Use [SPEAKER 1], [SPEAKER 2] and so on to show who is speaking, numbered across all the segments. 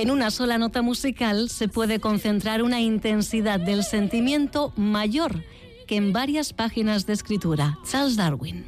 [SPEAKER 1] En una sola nota musical se puede concentrar una intensidad del sentimiento mayor que en varias páginas de escritura. Charles Darwin.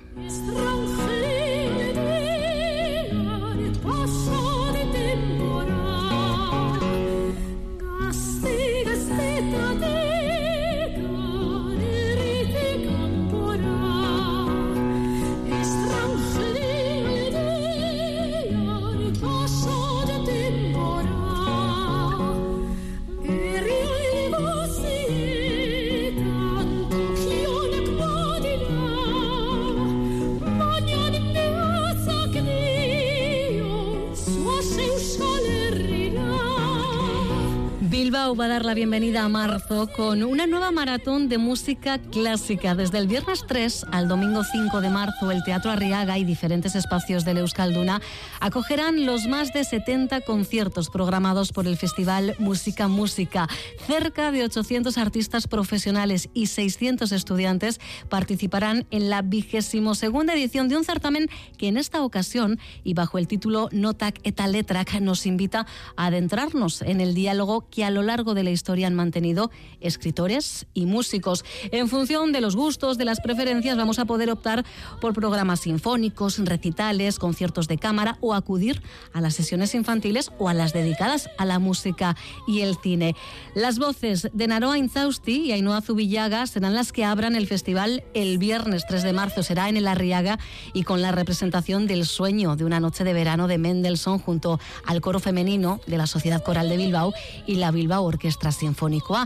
[SPEAKER 1] Va a dar la bienvenida a marzo con una nueva maratón de música clásica. Desde el viernes 3 al domingo 5 de marzo, el Teatro Arriaga y diferentes espacios de Euskalduna acogerán los más de 70 conciertos programados por el Festival Música Música. Cerca de 800 artistas profesionales y 600 estudiantes participarán en la vigésimo segunda edición de un certamen que en esta ocasión y bajo el título Notac eta Letrak nos invita a adentrarnos en el diálogo que a lo largo de la historia han mantenido escritores y músicos. En función de los gustos, de las preferencias, vamos a poder optar por programas sinfónicos, recitales, conciertos de cámara o acudir a las sesiones infantiles o a las dedicadas a la música y el cine. Las voces de Naroa Inzausti y Ainhoa Zubillaga serán las que abran el festival el viernes 3 de marzo. Será en el Arriaga y con la representación del sueño de una noche de verano de Mendelssohn junto al coro femenino de la Sociedad Coral de Bilbao y la Bilbao Orquestra Sinfónico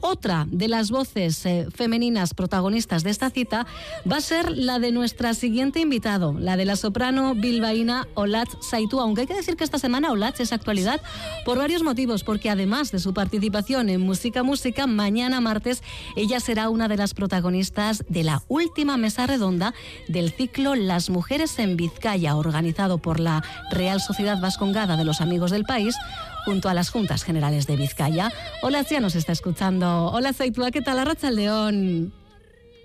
[SPEAKER 1] Otra de las voces eh, femeninas protagonistas de esta cita va a ser la de nuestra siguiente invitado, la de la soprano bilbaína Olatz Saitu, aunque hay que decir que esta semana Olatz es actualidad por varios motivos, porque además de su participación en Música Música, mañana martes ella será una de las protagonistas de la última mesa redonda del ciclo Las Mujeres en Vizcaya, organizado por la Real Sociedad Vascongada de los Amigos del País, junto a las Juntas Generales de Vizcaya. Hola, ya nos está escuchando. Hola, Zaitua, ¿qué tal? Arracha León.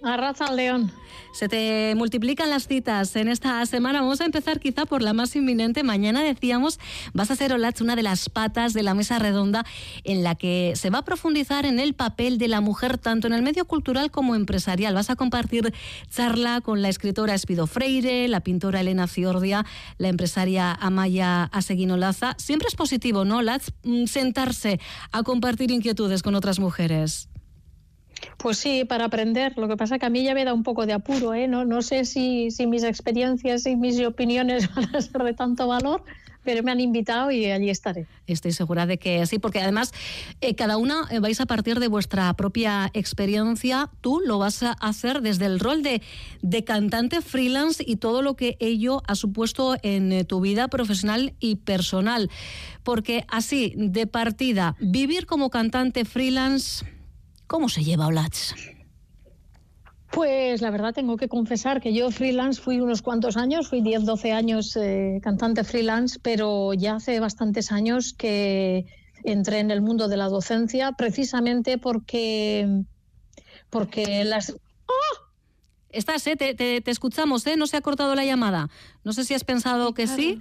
[SPEAKER 2] Arracha León.
[SPEAKER 1] Se te multiplican las citas en esta semana. Vamos a empezar quizá por la más inminente. Mañana decíamos, vas a ser Olach una de las patas de la mesa redonda en la que se va a profundizar en el papel de la mujer tanto en el medio cultural como empresarial. Vas a compartir charla con la escritora Espido Freire, la pintora Elena Fiordia, la empresaria Amaya Aseguinolaza. Siempre es positivo, ¿no, Olach, mm, sentarse a compartir inquietudes con otras mujeres?
[SPEAKER 2] Pues sí, para aprender. Lo que pasa es que a mí ya me da un poco de apuro, ¿eh? No, no sé si, si mis experiencias y mis opiniones van a ser de tanto valor, pero me han invitado y allí estaré.
[SPEAKER 1] Estoy segura de que sí, porque además eh, cada una eh, vais a partir de vuestra propia experiencia. Tú lo vas a hacer desde el rol de, de cantante freelance y todo lo que ello ha supuesto en eh, tu vida profesional y personal. Porque así, de partida, vivir como cantante freelance ¿Cómo se lleva Olats?
[SPEAKER 2] Pues la verdad tengo que confesar que yo freelance fui unos cuantos años, fui 10, 12 años eh, cantante freelance, pero ya hace bastantes años que entré en el mundo de la docencia precisamente porque, porque las... ¡Oh!
[SPEAKER 1] Estás, ¿eh? te, escuchamos, ¿eh? no se ha cortado la llamada. No sé si has pensado que sí.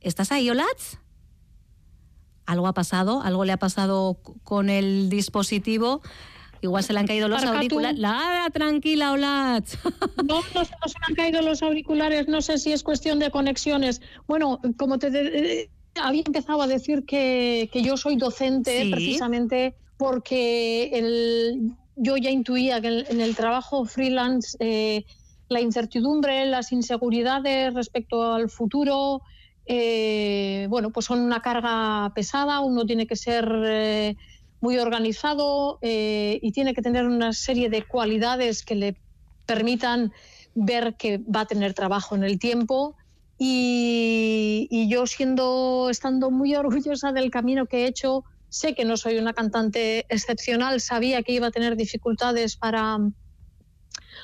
[SPEAKER 1] ¿Estás ahí, Olats? Algo ha pasado, algo le ha pasado con el dispositivo. Igual se le han caído los auriculares. La, tranquila, hola.
[SPEAKER 2] No, no, se me han caído los auriculares. No sé si es cuestión de conexiones. Bueno, como te eh, había empezado a decir que, yo soy docente precisamente porque el, yo ya intuía que en el trabajo freelance eh, la incertidumbre, las inseguridades respecto al futuro, eh, bueno, pues son una carga pesada, uno tiene que ser eh, muy organizado eh, y tiene que tener una serie de cualidades que le permitan ver que va a tener trabajo en el tiempo. Y, yo siendo, estando muy orgullosa del camino que he hecho, sé que no soy una cantante excepcional, sabía que iba a tener dificultades para,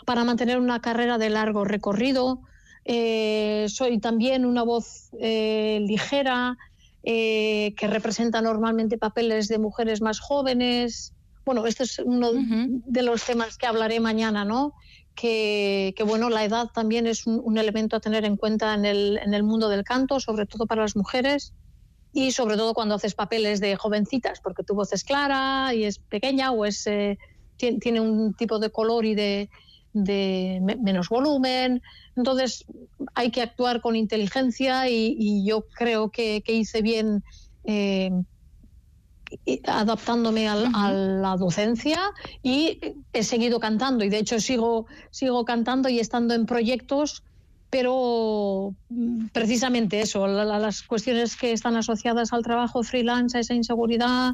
[SPEAKER 2] para mantener una carrera de largo recorrido, eh, soy también una voz eh, ligera eh, que representa normalmente papeles de mujeres más jóvenes. Bueno, este es uno de los temas que hablaré mañana, ¿no? Que, bueno, la edad también es un, elemento a tener en cuenta en el, en el, mundo del canto, sobre todo para las mujeres. y sobre todo cuando haces papeles de jovencitas, porque tu voz es clara y es pequeña o es eh, tiene un tipo de color y de, menos volumen. Entonces hay que actuar con inteligencia y, yo creo que, hice bien eh, adaptándome a la docencia y he seguido cantando. Y de hecho sigo, sigo cantando y estando en proyectos pero mm, precisamente eso, las cuestiones que están asociadas al trabajo freelance, a esa inseguridad,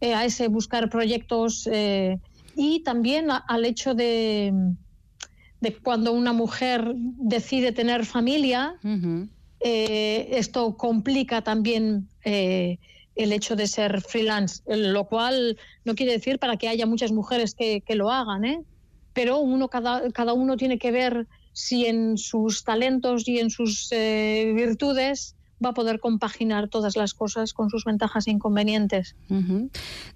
[SPEAKER 2] eh, a ese buscar proyectos eh, y también al hecho de, de, cuando una mujer decide tener familia, eh, esto complica también el hecho de ser freelance, lo cual no quiere decir para que haya muchas mujeres que, que lo hagan, pero uno cada, cada uno tiene que ver si en sus talentos y en sus eh, virtudes va a poder compaginar todas las cosas con sus ventajas e inconvenientes.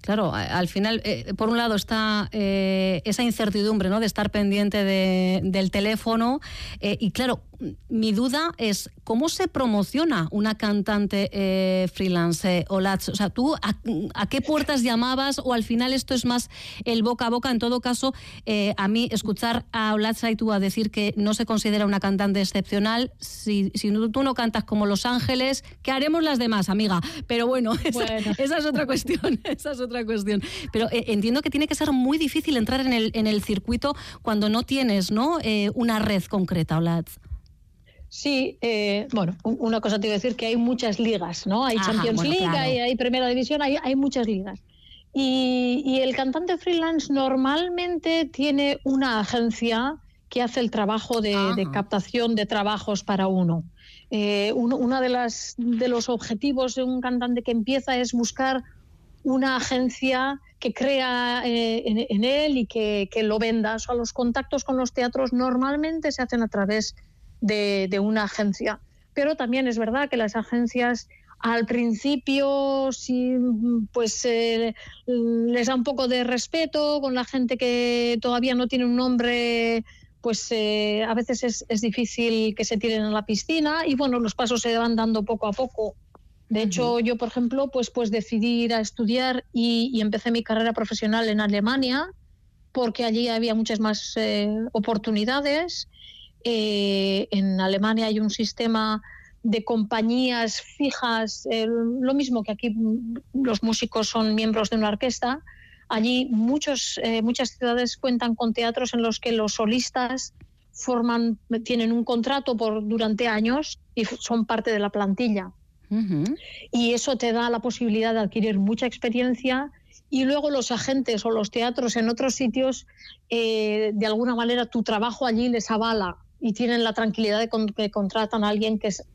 [SPEAKER 1] Claro, al final, eh, por un lado está eh, esa incertidumbre ¿no? de estar pendiente del teléfono y claro, mi duda es cómo se promociona una cantante eh, freelance, Olatz. O sea, tú a, qué puertas llamabas o al final esto es más el boca a boca. En todo caso, eh, a mí escuchar a Olatz tú a decir que no se considera una cantante excepcional, si, si tú no cantas como Los Ángeles, ¿qué haremos las demás, amiga? Pero bueno, Esa, es otra cuestión. esa es otra cuestión. Pero eh, entiendo que tiene que ser muy difícil entrar en el, en el circuito cuando no tienes ¿no? una red concreta, Olatz.
[SPEAKER 2] Sí, eh, bueno, una cosa te iba a decir que hay muchas ligas, ¿no? Hay Champions League, hay, Primera División, hay, hay muchas ligas. Y, el cantante freelance normalmente tiene una agencia que hace el trabajo de, captación de trabajos para uno. Eh, uno, de, las, de los objetivos de un cantante que empieza es buscar una agencia que crea eh, en, él y que, que, lo venda. O sea, los contactos con los teatros normalmente se hacen a través de, una agencia. Pero también es verdad que las agencias al principio sí, pues eh, les da un poco de respeto con la gente que todavía no tiene un nombre pues eh, a veces es, difícil que se tiren a la piscina y bueno los pasos se van dando poco a poco. De hecho yo por ejemplo pues pues decidí ir a estudiar y, empecé mi carrera profesional en Alemania porque allí había muchas más eh, oportunidades eh, en Alemania hay un sistema de compañías fijas, lo mismo que aquí los músicos son miembros de una orquesta. Allí muchos, eh, muchas ciudades cuentan con teatros en los que los solistas forman, tienen un contrato por durante años y son parte de la plantilla. Y eso te da la posibilidad de adquirir mucha experiencia y luego los agentes o los teatros en otros sitios, eh, de alguna manera tu trabajo allí les avala y tienen la tranquilidad de que contratan a alguien que es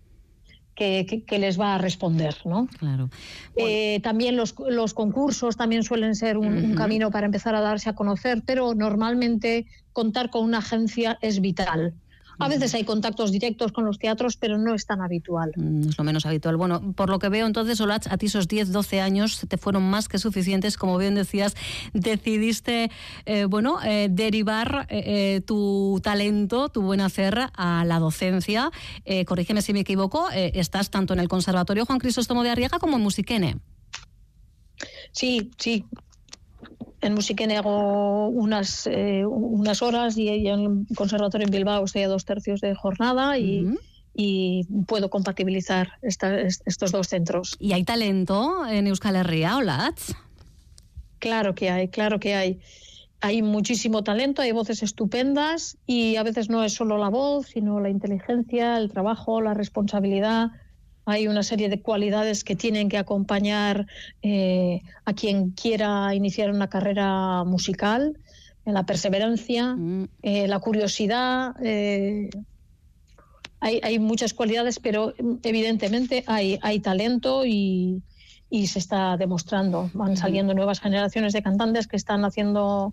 [SPEAKER 2] que, les va a responder, ¿no?
[SPEAKER 1] Claro.
[SPEAKER 2] Eh, también los, los, concursos también suelen ser un, camino para empezar a darse a conocer, pero normalmente contar con una agencia es vital. A veces hay contactos directos con los teatros, pero no es tan habitual.
[SPEAKER 1] Mm, es lo menos habitual. Bueno, por lo que veo entonces, Olach, a ti esos 10, 12 años te fueron más que suficientes. Como bien decías, decidiste, eh, bueno, eh, derivar eh, tu talento, tu buen hacer a la docencia. corrígeme si me equivoco, estás tanto en el Conservatorio Juan Crisóstomo de Arriaga como en Musiquene.
[SPEAKER 2] Sí, sí, en Musiquene hago unas, eh, unas horas y en el conservatorio en Bilbao estoy a dos tercios de jornada y, y puedo compatibilizar estos dos centros.
[SPEAKER 1] ¿Y hay talento en Euskal Herria, Olatz?
[SPEAKER 2] Claro que hay, claro que hay. Hay muchísimo talento, hay voces estupendas y a veces no es solo la voz, sino la inteligencia, el trabajo, la responsabilidad hay una serie de cualidades que tienen que acompañar eh, a quien quiera iniciar una carrera musical, la perseverancia, mm. eh, la curiosidad. Eh, hay, muchas cualidades, pero evidentemente hay, hay talento y, se está demostrando. Van saliendo nuevas generaciones de cantantes que están haciendo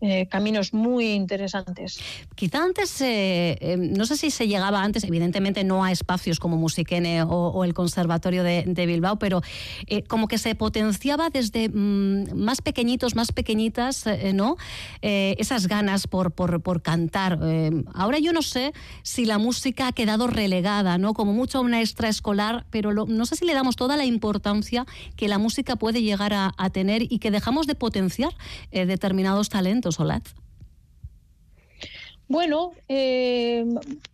[SPEAKER 2] eh, caminos muy interesantes.
[SPEAKER 1] Quizá antes, eh, eh, no sé si se llegaba antes, evidentemente no a espacios como Musiquene o, el Conservatorio de, Bilbao, pero como que se potenciaba desde mm, más pequeñitos, más pequeñitas, ¿no? esas ganas por, por, cantar. ahora yo no sé si la música ha quedado relegada, ¿no? Como mucho a una extraescolar, pero no sé si le damos toda la importancia que la música puede llegar a tener y que dejamos de potenciar determinados talentos. Solat?
[SPEAKER 2] Bueno, eh,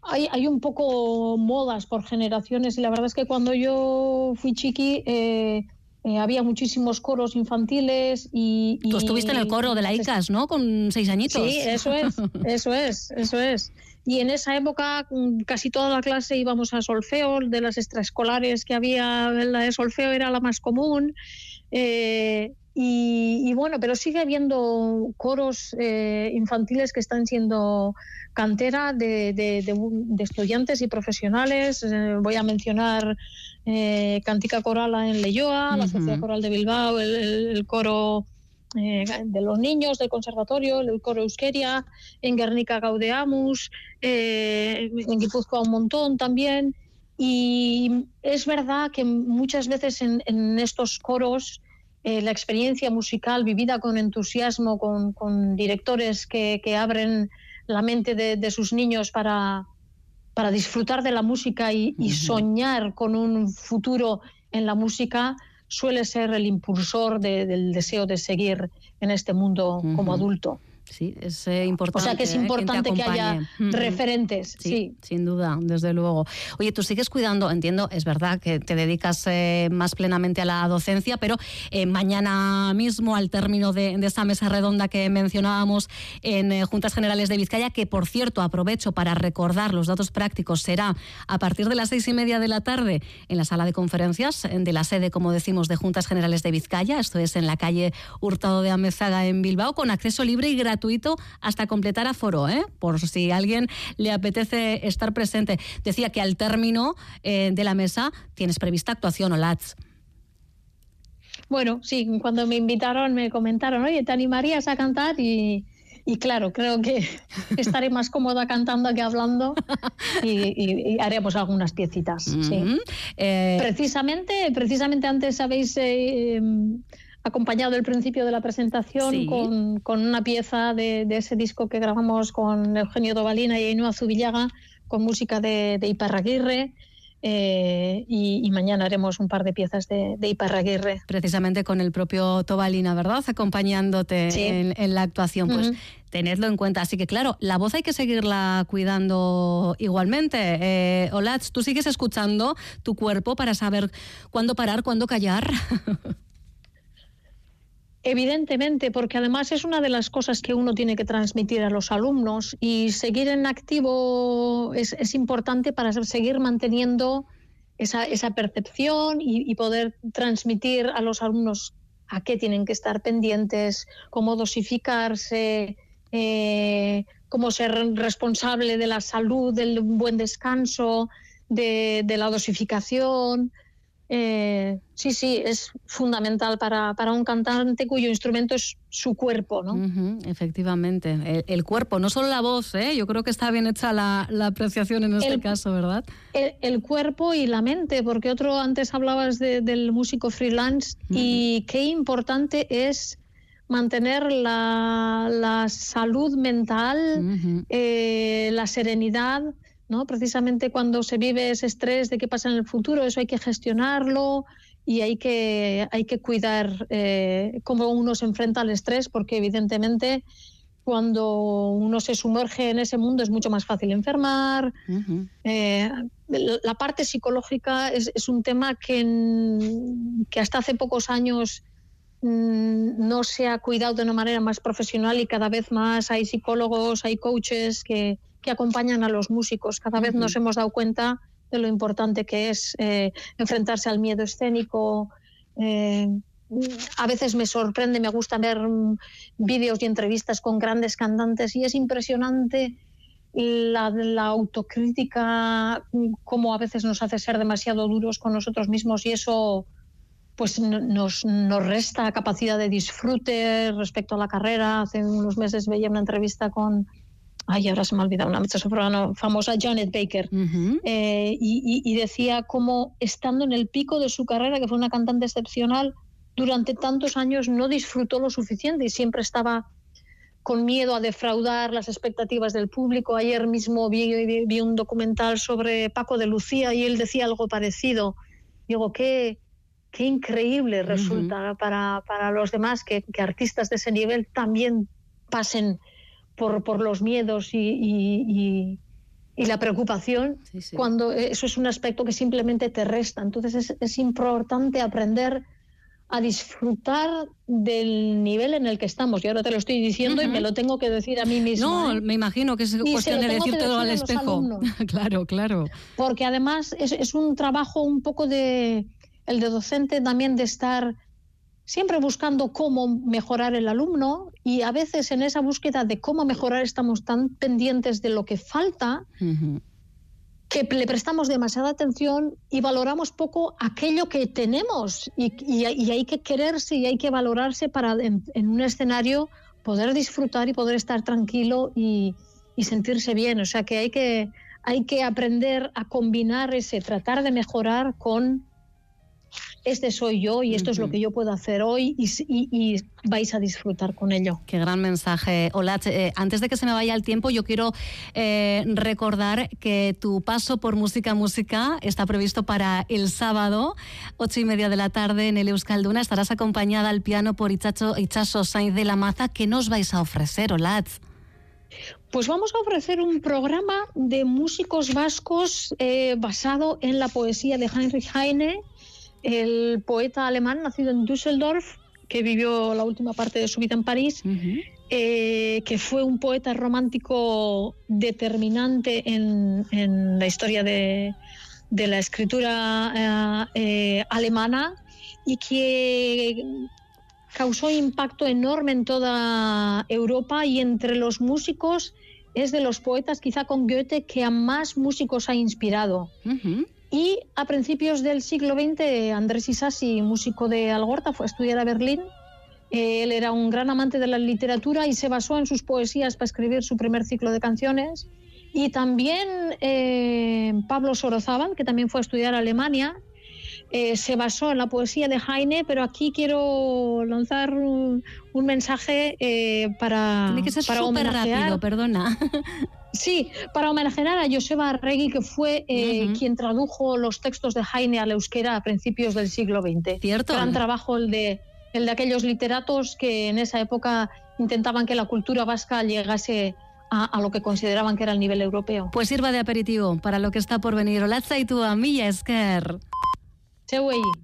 [SPEAKER 2] hay, un poco modas por generaciones y la verdad es que cuando yo fui chiqui eh, eh, había muchísimos coros infantiles y,
[SPEAKER 1] Tú estuviste en el coro de la ICAS, ¿no? Con seis añitos.
[SPEAKER 2] Sí, eso es, eso es, eso es. Y en esa época mm, casi toda la clase íbamos a solfeo, de las extraescolares que había, la de solfeo era la más común. Y, bueno, pero sigue habiendo coros eh, infantiles que están siendo cantera de, estudiantes y profesionales. Eh, voy a mencionar eh, Cantica Corala en Leyoa, la Sociedad Coral de Bilbao, el, coro de los niños del conservatorio, el coro Euskeria, en Guernica Gaudeamus, en Guipúzcoa un montón también. Y es verdad que muchas veces en estos coros eh, la experiencia musical vivida con entusiasmo, con, directores que, abren la mente de, sus niños para, para, disfrutar de la música y, soñar con un futuro en la música, suele ser el impulsor del deseo de seguir en este mundo como adulto.
[SPEAKER 1] Sí, es importante. Eh,
[SPEAKER 2] o sea que es ¿eh? importante que haya referentes, sí,
[SPEAKER 1] Sin duda, desde luego. Oye, tú sigues cuidando, entiendo, es verdad que te dedicas eh, más plenamente a la docencia, pero mañana mismo, al término de, esa mesa redonda que mencionábamos en Juntas Generales de Vizcaya, que por cierto aprovecho para recordar los datos prácticos, será a partir de las seis y media de la tarde en la sala de conferencias de la sede, como decimos, de Juntas Generales de Vizcaya, esto es en la calle Hurtado de Amezaga en Bilbao, con acceso libre y gratuito gratuito hasta completar aforo, ¿eh? por si a alguien le apetece estar presente. Decía que al término eh, de la mesa tienes prevista actuación, Olatz.
[SPEAKER 2] Bueno, sí, cuando me invitaron me comentaron, oye, ¿te animarías a cantar? Y, claro, creo que estaré más cómoda cantando que hablando y, haremos algunas piecitas. Eh, precisamente, precisamente antes habéis eh, acompañado el principio de la presentación con, una pieza de, ese disco que grabamos con Eugenio Dobalina y Ainhoa Zubillaga, con música de, de Iparraguirre. Eh, y, mañana haremos un par de piezas de, de, Iparraguirre.
[SPEAKER 1] Precisamente con el propio Tobalina, ¿verdad? Acompañándote en, la actuación. Pues tenedlo en cuenta. Así que claro, la voz hay que seguirla cuidando igualmente. Eh, Olatz, ¿tú sigues escuchando tu cuerpo para saber cuándo parar, cuándo callar?
[SPEAKER 2] Evidentemente, porque además es una de las cosas que uno tiene que transmitir a los alumnos y seguir en activo es, importante para seguir manteniendo esa, percepción y, poder transmitir a los alumnos a qué tienen que estar pendientes, cómo dosificarse, eh, cómo ser responsable de la salud, del buen descanso, de la dosificación. Eh, sí, sí, es fundamental para, para, un cantante cuyo instrumento es su cuerpo, ¿no?
[SPEAKER 1] efectivamente, el, cuerpo, no solo la voz, ¿eh? yo creo que está bien hecha la, apreciación en este caso, ¿verdad?
[SPEAKER 2] El, cuerpo y la mente, porque otro, antes hablabas del músico freelance y qué importante es mantener la, salud mental, eh, la serenidad, ¿no? Precisamente cuando se vive ese estrés de qué pasa en el futuro, eso hay que gestionarlo y hay que, hay que cuidar eh, cómo uno se enfrenta al estrés, porque evidentemente cuando uno se sumerge en ese mundo es mucho más fácil enfermar. Eh, la parte psicológica es, un tema que, que hasta hace pocos años mm, no se ha cuidado de una manera más profesional y cada vez más hay psicólogos, hay coaches que, que acompañan a los músicos. Cada vez nos hemos dado cuenta de lo importante que es eh, enfrentarse al miedo escénico. Eh, a veces me sorprende, me gusta ver mm, vídeos y entrevistas con grandes cantantes y es impresionante la, la, autocrítica, mm, cómo a veces nos hace ser demasiado duros con nosotros mismos y eso pues nos, nos resta capacidad de disfrute respecto a la carrera. Hace unos meses veía una entrevista con, ay, ahora se me ha olvidado, una mezzosoprano famosa, Janet Baker, eh, y, decía cómo estando en el pico de su carrera, que fue una cantante excepcional, durante tantos años no disfrutó lo suficiente y siempre estaba con miedo a defraudar las expectativas del público. Ayer mismo vi, vi un documental sobre Paco de Lucía y él decía algo parecido. Digo, qué, qué increíble resulta para, para, los demás que, que, artistas de ese nivel también pasen por, por los miedos y, y, y, la preocupación, cuando eso es un aspecto que simplemente te resta. Entonces es, es, importante aprender a disfrutar del nivel en el que estamos. Y ahora te lo estoy diciendo y me lo tengo que decir a mí misma.
[SPEAKER 1] No,
[SPEAKER 2] ¿eh?
[SPEAKER 1] me imagino que es cuestión de decir todo al espejo. claro, claro.
[SPEAKER 2] Porque además es, es un trabajo un poco de el de docente también de estar siempre buscando cómo mejorar el alumno y a veces en esa búsqueda de cómo mejorar estamos tan pendientes de lo que falta que le prestamos demasiada atención y valoramos poco aquello que tenemos y, hay que quererse y hay que valorarse para en, un escenario poder disfrutar y poder estar tranquilo y, y sentirse bien. O sea que hay que hay que aprender a combinar ese tratar de mejorar con este soy yo y esto es lo que yo puedo hacer hoy y, vais a disfrutar con ello.
[SPEAKER 1] Qué gran mensaje, Olat. Eh, antes de que se me vaya el tiempo, yo quiero eh, recordar que tu paso por Música Música está previsto para el sábado, ocho y media de la tarde en el Euskalduna. Estarás acompañada al piano por Ichazo Sainz de la Maza. ¿Qué nos vais a ofrecer, Olat?
[SPEAKER 2] Pues vamos a ofrecer un programa de músicos vascos eh, basado en la poesía de Heinrich Heine el poeta alemán nacido en Düsseldorf, que vivió la última parte de su vida en París, eh, que fue un poeta romántico determinante en, la historia de, la escritura eh, eh, alemana y que causó impacto enorme en toda Europa y entre los músicos es de los poetas, quizá con Goethe, que a más músicos ha inspirado. Y a principios del siglo XX, Andrés Isasi, músico de Algorta, fue a estudiar a Berlín. Él era un gran amante de la literatura y se basó en sus poesías para escribir su primer ciclo de canciones. Y también eh, Pablo Sorozábal, que también fue a estudiar a Alemania, eh, se basó en la poesía de Heine, pero aquí quiero lanzar un, mensaje eh, para,
[SPEAKER 1] Tiene que ser súper rápido, perdona.
[SPEAKER 2] Sí, para homenajear a Joseba Arregui, que fue eh, quien tradujo los textos de Heine al euskera a principios del siglo XX.
[SPEAKER 1] Cierto.
[SPEAKER 2] Gran trabajo el de, el de aquellos literatos que en esa época intentaban que la cultura vasca llegase a, lo que consideraban que era el nivel europeo.
[SPEAKER 1] Pues sirva de aperitivo para lo que está por venir. Hola, y tu amiga Esker.
[SPEAKER 2] Seu aí.